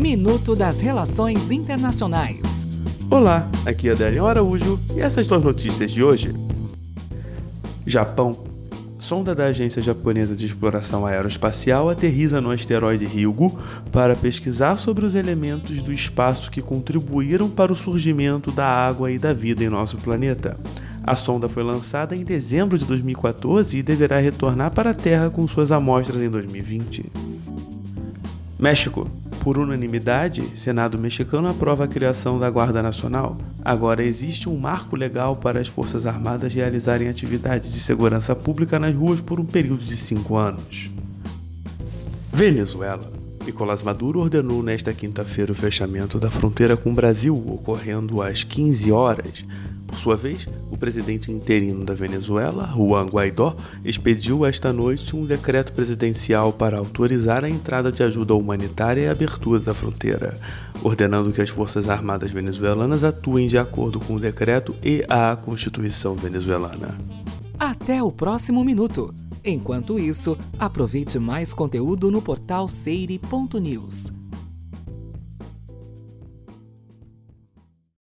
Minuto das Relações Internacionais. Olá, aqui é Adélio Araújo e essas são as notícias de hoje. Japão. Sonda da Agência Japonesa de Exploração Aeroespacial aterriza no asteroide Ryugu para pesquisar sobre os elementos do espaço que contribuíram para o surgimento da água e da vida em nosso planeta. A sonda foi lançada em dezembro de 2014 e deverá retornar para a Terra com suas amostras em 2020. México. Por unanimidade, Senado mexicano aprova a criação da Guarda Nacional. Agora existe um marco legal para as Forças Armadas realizarem atividades de segurança pública nas ruas por um período de cinco anos. Venezuela. Nicolás Maduro ordenou nesta quinta-feira o fechamento da fronteira com o Brasil, ocorrendo às 15 horas. Por sua vez, o presidente interino da Venezuela, Juan Guaidó, expediu esta noite um decreto presidencial para autorizar a entrada de ajuda humanitária e a abertura da fronteira, ordenando que as Forças Armadas venezuelanas atuem de acordo com o decreto e a Constituição venezuelana. Até o próximo minuto. Enquanto isso, aproveite mais conteúdo no portal seire.news.